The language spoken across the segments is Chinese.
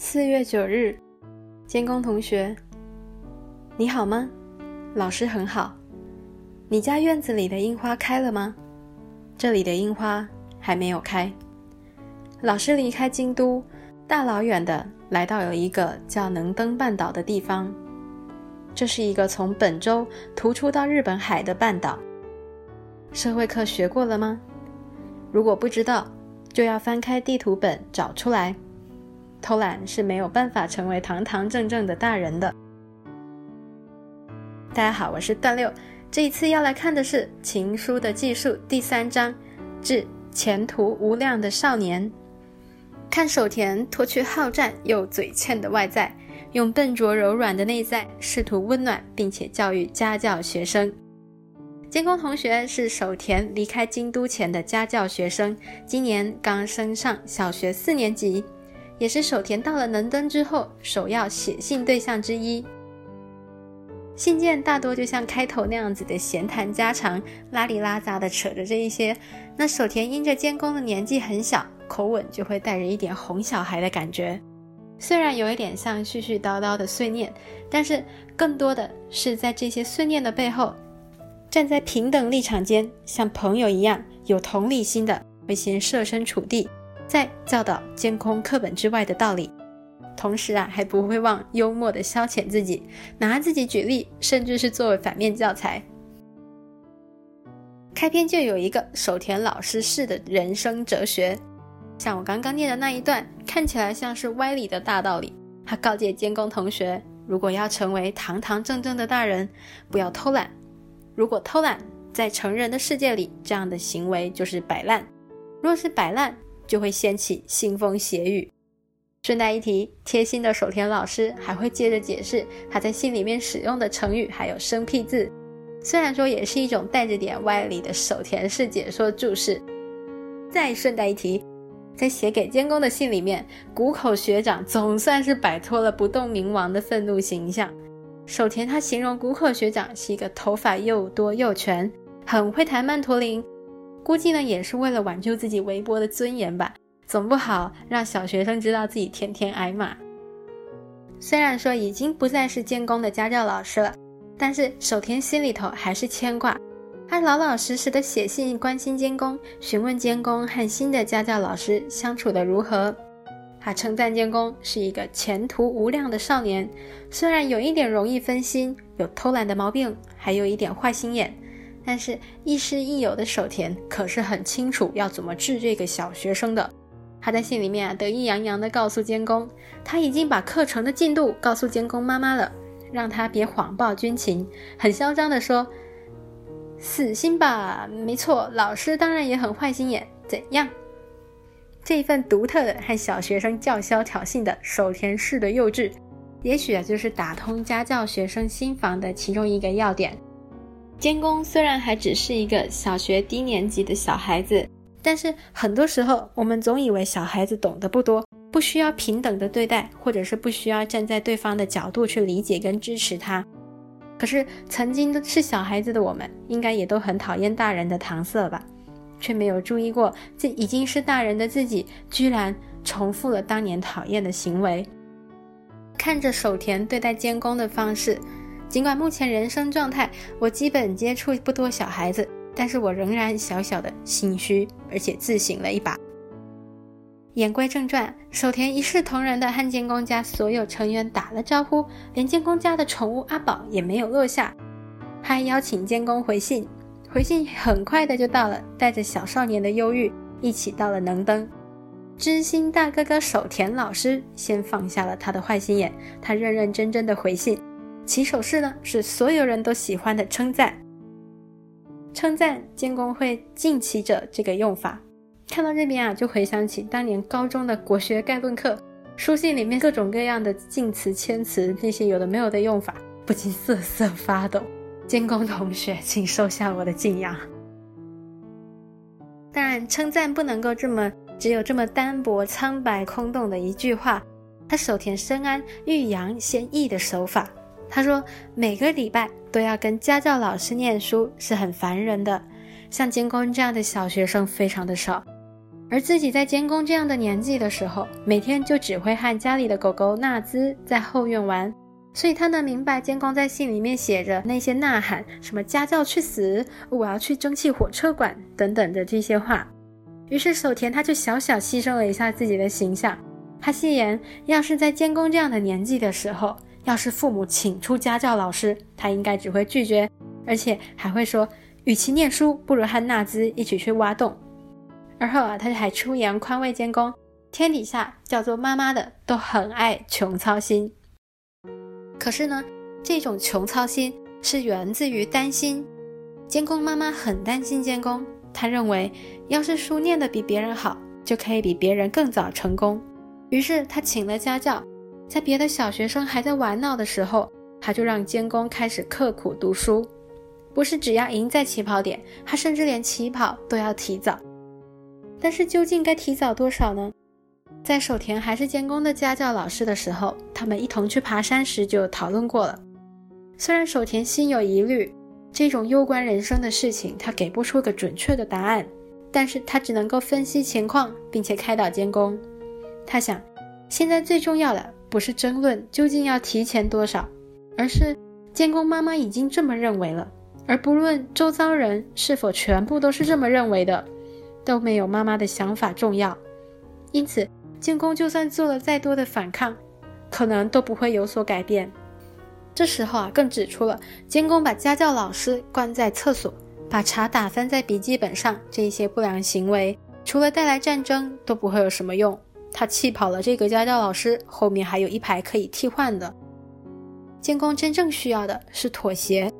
四月九日，监工同学，你好吗？老师很好。你家院子里的樱花开了吗？这里的樱花还没有开。老师离开京都，大老远的来到有一个叫能登半岛的地方。这是一个从本州突出到日本海的半岛。社会课学过了吗？如果不知道，就要翻开地图本找出来。偷懒是没有办法成为堂堂正正的大人的。大家好，我是段六，这一次要来看的是《情书的技术》第三章，致前途无量的少年。看手田脱去好战又嘴欠的外在，用笨拙柔软的内在，试图温暖并且教育家教学生。监工同学是手田离开京都前的家教学生，今年刚升上小学四年级。也是手田到了能登之后首要写信对象之一。信件大多就像开头那样子的闲谈家常，拉里拉杂的扯着这一些。那手田因着监工的年纪很小，口吻就会带着一点哄小孩的感觉。虽然有一点像絮絮叨叨的碎念，但是更多的是在这些碎念的背后，站在平等立场间，像朋友一样有同理心的，会先设身处地。在教导监控课本之外的道理，同时啊，还不会忘幽默的消遣自己，拿自己举例，甚至是作为反面教材。开篇就有一个手田老师式的人生哲学，像我刚刚念的那一段，看起来像是歪理的大道理。他告诫监工同学，如果要成为堂堂正正的大人，不要偷懒。如果偷懒，在成人的世界里，这样的行为就是摆烂。若是摆烂，就会掀起腥风血雨。顺带一提，贴心的手田老师还会接着解释他在信里面使用的成语还有生僻字，虽然说也是一种带着点歪理的手田式解说注释。再顺带一提，在写给监工的信里面，谷口学长总算是摆脱了不动明王的愤怒形象。手田他形容谷口学长是一个头发又多又全，很会弹曼陀林。估计呢，也是为了挽救自己微薄的尊严吧，总不好让小学生知道自己天天挨骂。虽然说已经不再是监工的家教老师了，但是守田心里头还是牵挂。他老老实实的写信关心监工，询问监工和新的家教老师相处的如何。他称赞监工是一个前途无量的少年，虽然有一点容易分心，有偷懒的毛病，还有一点坏心眼。但是亦师亦友的守田可是很清楚要怎么治这个小学生的。他在信里面啊得意洋洋地告诉监工，他已经把课程的进度告诉监工妈妈了，让他别谎报军情。很嚣张地说：“死心吧，没错，老师当然也很坏心眼。怎样？这一份独特的和小学生叫嚣挑衅的守田式的幼稚，也许啊就是打通家教学生心房的其中一个要点。”监工虽然还只是一个小学低年级的小孩子，但是很多时候我们总以为小孩子懂得不多，不需要平等的对待，或者是不需要站在对方的角度去理解跟支持他。可是曾经都是小孩子的我们，应该也都很讨厌大人的搪塞吧？却没有注意过，这已经是大人的自己，居然重复了当年讨厌的行为。看着手田对待监工的方式。尽管目前人生状态，我基本接触不多小孩子，但是我仍然小小的心虚，而且自省了一把。言归正传，手田一视同仁的和监工家所有成员打了招呼，连监工家的宠物阿宝也没有落下，还邀请监工回信。回信很快的就到了，带着小少年的忧郁，一起到了能登。知心大哥哥手田老师先放下了他的坏心眼，他认认真真的回信。起手式呢是所有人都喜欢的称赞，称赞监工会敬其者这个用法，看到这边啊就回想起当年高中的国学概论课，书信里面各种各样的敬词谦词，那些有的没有的用法，不禁瑟瑟发抖。监工同学，请收下我的敬仰。当然，称赞不能够这么只有这么单薄、苍白、空洞的一句话，他手田深谙欲扬先抑的手法。他说：“每个礼拜都要跟家教老师念书是很烦人的，像监工这样的小学生非常的少。而自己在监工这样的年纪的时候，每天就只会和家里的狗狗纳兹在后院玩，所以他能明白监工在信里面写着那些呐喊，什么家教去死，我要去蒸汽火车馆等等的这些话。于是守田他就小小牺牲了一下自己的形象，他戏言，要是在监工这样的年纪的时候，要是父母请出家教老师，他应该只会拒绝，而且还会说，与其念书，不如和纳兹一起去挖洞。而后啊，他还出言宽慰监工，天底下叫做妈妈的都很爱穷操心。可是呢，这种穷操心是源自于担心。监工妈妈很担心监工，她认为要是书念得比别人好，就可以比别人更早成功。于是她请了家教，在别的小学生还在玩闹的时候，他就让监工开始刻苦读书，不是只要赢在起跑点，他甚至连起跑都要提早。但是究竟该提早多少呢？在守田还是监工的家教老师的时候，他们一同去爬山时就讨论过了。虽然守田心有疑虑，这种攸关人生的事情他给不出个准确的答案，但是他只能够分析情况，并且开导监工。他想，现在最重要的不是争论究竟要提前多少，而是监工妈妈已经这么认为了，而不论周遭人是否全部都是这么认为的。都没有妈妈的想法重要，因此监工就算做了再多的反抗，可能都不会有所改变。这时候啊，更指出了监工把家教老师关在厕所，把茶打翻在笔记本上这一些不良行为，除了带来战争，都不会有什么用。他气跑了这个家教老师，后面还有一排可以替换的。监工真正需要的是妥协，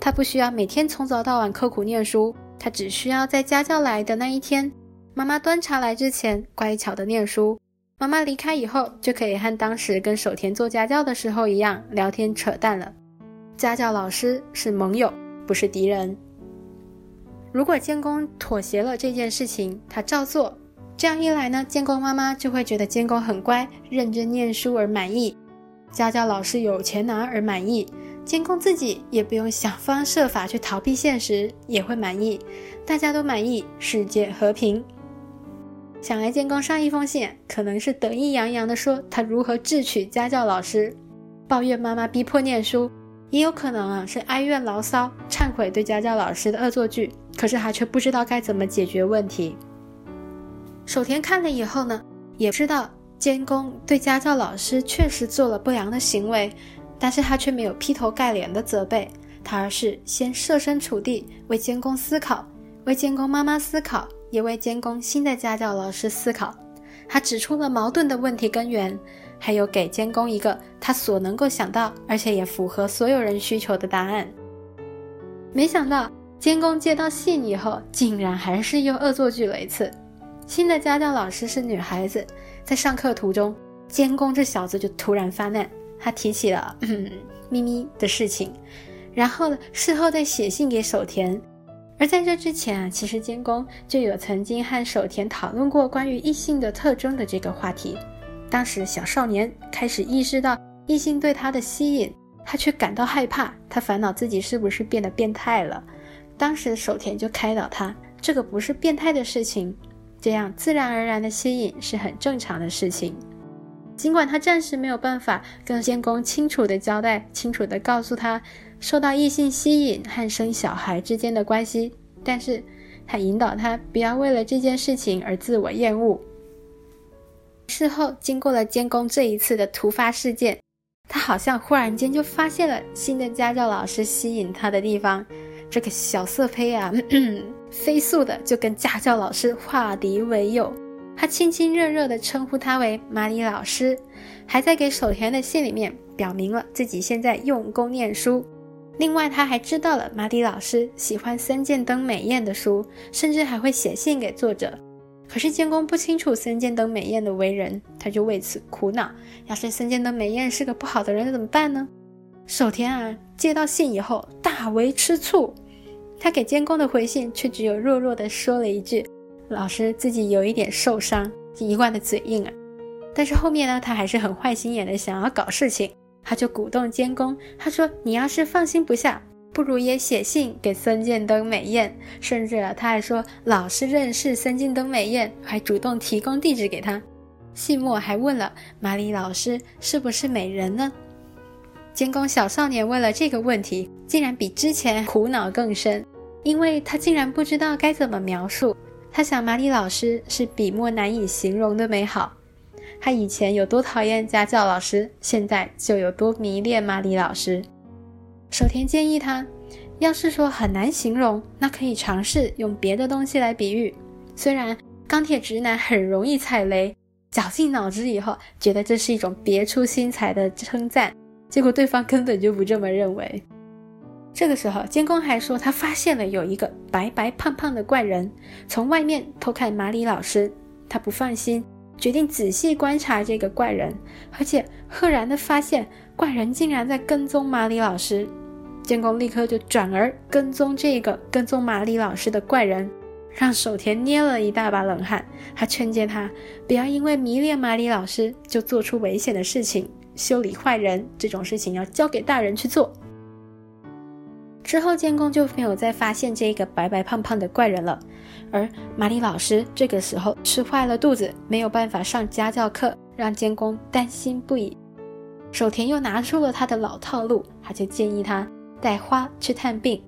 他不需要每天从早到晚刻苦念书。他只需要在家教来的那一天，妈妈端茶来之前，乖巧的念书。妈妈离开以后，就可以和当时跟守田做家教的时候一样聊天扯淡了。家教老师是盟友，不是敌人。如果监工妥协了这件事情，他照做，这样一来呢，监工妈妈就会觉得监工很乖，认真念书而满意；家教老师有钱拿而满意。监工自己也不用想方设法去逃避现实，也会满意，大家都满意，世界和平。想来监工上一封信，可能是得意洋洋地说他如何智取家教老师，抱怨妈妈逼迫念书，也有可能啊是哀怨牢骚，忏悔对家教老师的恶作剧，可是他却不知道该怎么解决问题。守田看了以后呢，也知道监工对家教老师确实做了不良的行为。但是他却没有劈头盖脸的责备他，而是先设身处地为监工思考，为监工妈妈思考，也为监工新的家教老师思考。他指出了矛盾的问题根源，还有给监工一个他所能够想到，而且也符合所有人需求的答案。没想到监工接到信以后，竟然还是又恶作剧了一次。新的家教老师是女孩子，在上课途中，监工这小子就突然发难。他提起了咪咪的事情，然后呢，事后再写信给守田。而在这之前啊，其实监工就有曾经和守田讨论过关于异性的特征的这个话题。当时小少年开始意识到异性对他的吸引，他却感到害怕，他烦恼自己是不是变得变态了。当时守田就开导他，这个不是变态的事情，这样自然而然的吸引是很正常的事情。尽管他暂时没有办法跟监工清楚的交代、清楚的告诉他受到异性吸引和生小孩之间的关系，但是他引导他不要为了这件事情而自我厌恶。事后，经过了监工这一次的突发事件，他好像忽然间就发现了新的家教老师吸引他的地方。这个小色胚啊，飞速的就跟家教老师化敌为友。他亲亲热热地称呼他为马里老师，还在给守田的信里面表明了自己现在用功念书。另外，他还知道了马里老师喜欢森见登美彦的书，甚至还会写信给作者。可是监工不清楚森见登美彦的为人，他就为此苦恼：要是森见登美彦是个不好的人，怎么办呢？守田啊，接到信以后大为吃醋，他给监工的回信却只有弱弱地说了一句。老师自己有一点受伤，一贯的嘴硬啊。但是后面呢，他还是很坏心眼的，想要搞事情。他就鼓动监工，他说：“你要是放心不下，不如也写信给森建登美彦，甚至啊，他还说老师认识森建登美彦，还主动提供地址给他。信末还问了马里老师是不是美人呢？监工小少年问了这个问题，竟然比之前苦恼更深，因为他竟然不知道该怎么描述。他想马里老师是笔墨难以形容的美好。他以前有多讨厌家教老师，现在就有多迷恋马里老师。守田建议他，要是说很难形容，那可以尝试用别的东西来比喻。虽然钢铁直男很容易踩雷，绞尽脑汁以后觉得这是一种别出心裁的称赞。结果对方根本就不这么认为。这个时候，监工还说他发现了有一个白白胖胖的怪人从外面偷看马里老师。他不放心，决定仔细观察这个怪人，而且赫然的发现怪人竟然在跟踪马里老师。监工立刻就转而跟踪这个跟踪马里老师的怪人，让守田捏了一大把冷汗。他劝诫他不要因为迷恋马里老师就做出危险的事情。修理坏人这种事情要交给大人去做。之后，监工就没有再发现这个白白胖胖的怪人了。而马里老师这个时候吃坏了肚子，没有办法上家教课，让监工担心不已。守田又拿出了他的老套路，他就建议他带花去探病。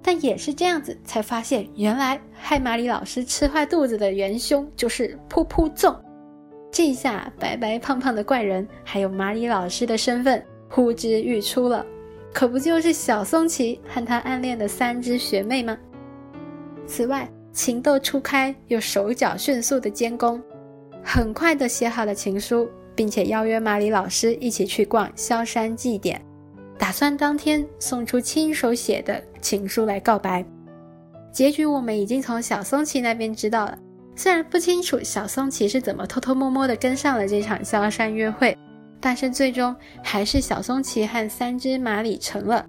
但也是这样子，才发现原来害马里老师吃坏肚子的元凶就是噗噗粽。这下，白白胖胖的怪人还有马里老师的身份呼之欲出了，可不就是小松崎和他暗恋的三只学妹吗？此外，情窦初开又手脚迅速的监工，很快的写好了情书，并且邀约马里老师一起去逛萧山祭典，打算当天送出亲手写的情书来告白。结局我们已经从小松崎那边知道了。虽然不清楚小松崎是怎么偷偷摸摸的跟上了这场萧山约会，但是最终还是小松崎和三只马里成了。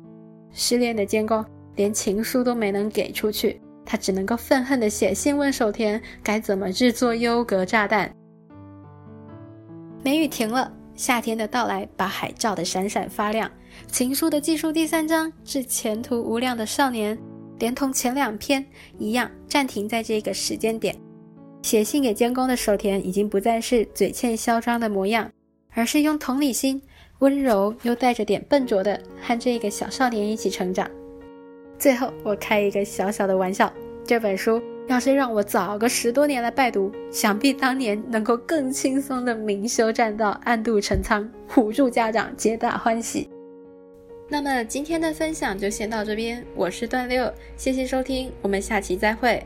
失恋的监工连情书都没能给出去，他只能够愤恨的写信问守田该怎么制作优格炸弹。梅雨停了，夏天的到来把海照得闪闪发亮。情书的记述第三章是前途无量的少年，连同前两篇一样暂停在这个时间点。写信给监工的守田已经不再是嘴欠嚣张的模样，而是用同理心、温柔又带着点笨拙的和这个小少年一起成长。最后，我开一个小小的玩笑：这本书要是让我早个十多年来拜读，想必当年能够更轻松的明修栈道、暗度陈仓，唬住家长，皆大欢喜。那么今天的分享就先到这边，我是段六，谢谢收听，我们下期再会。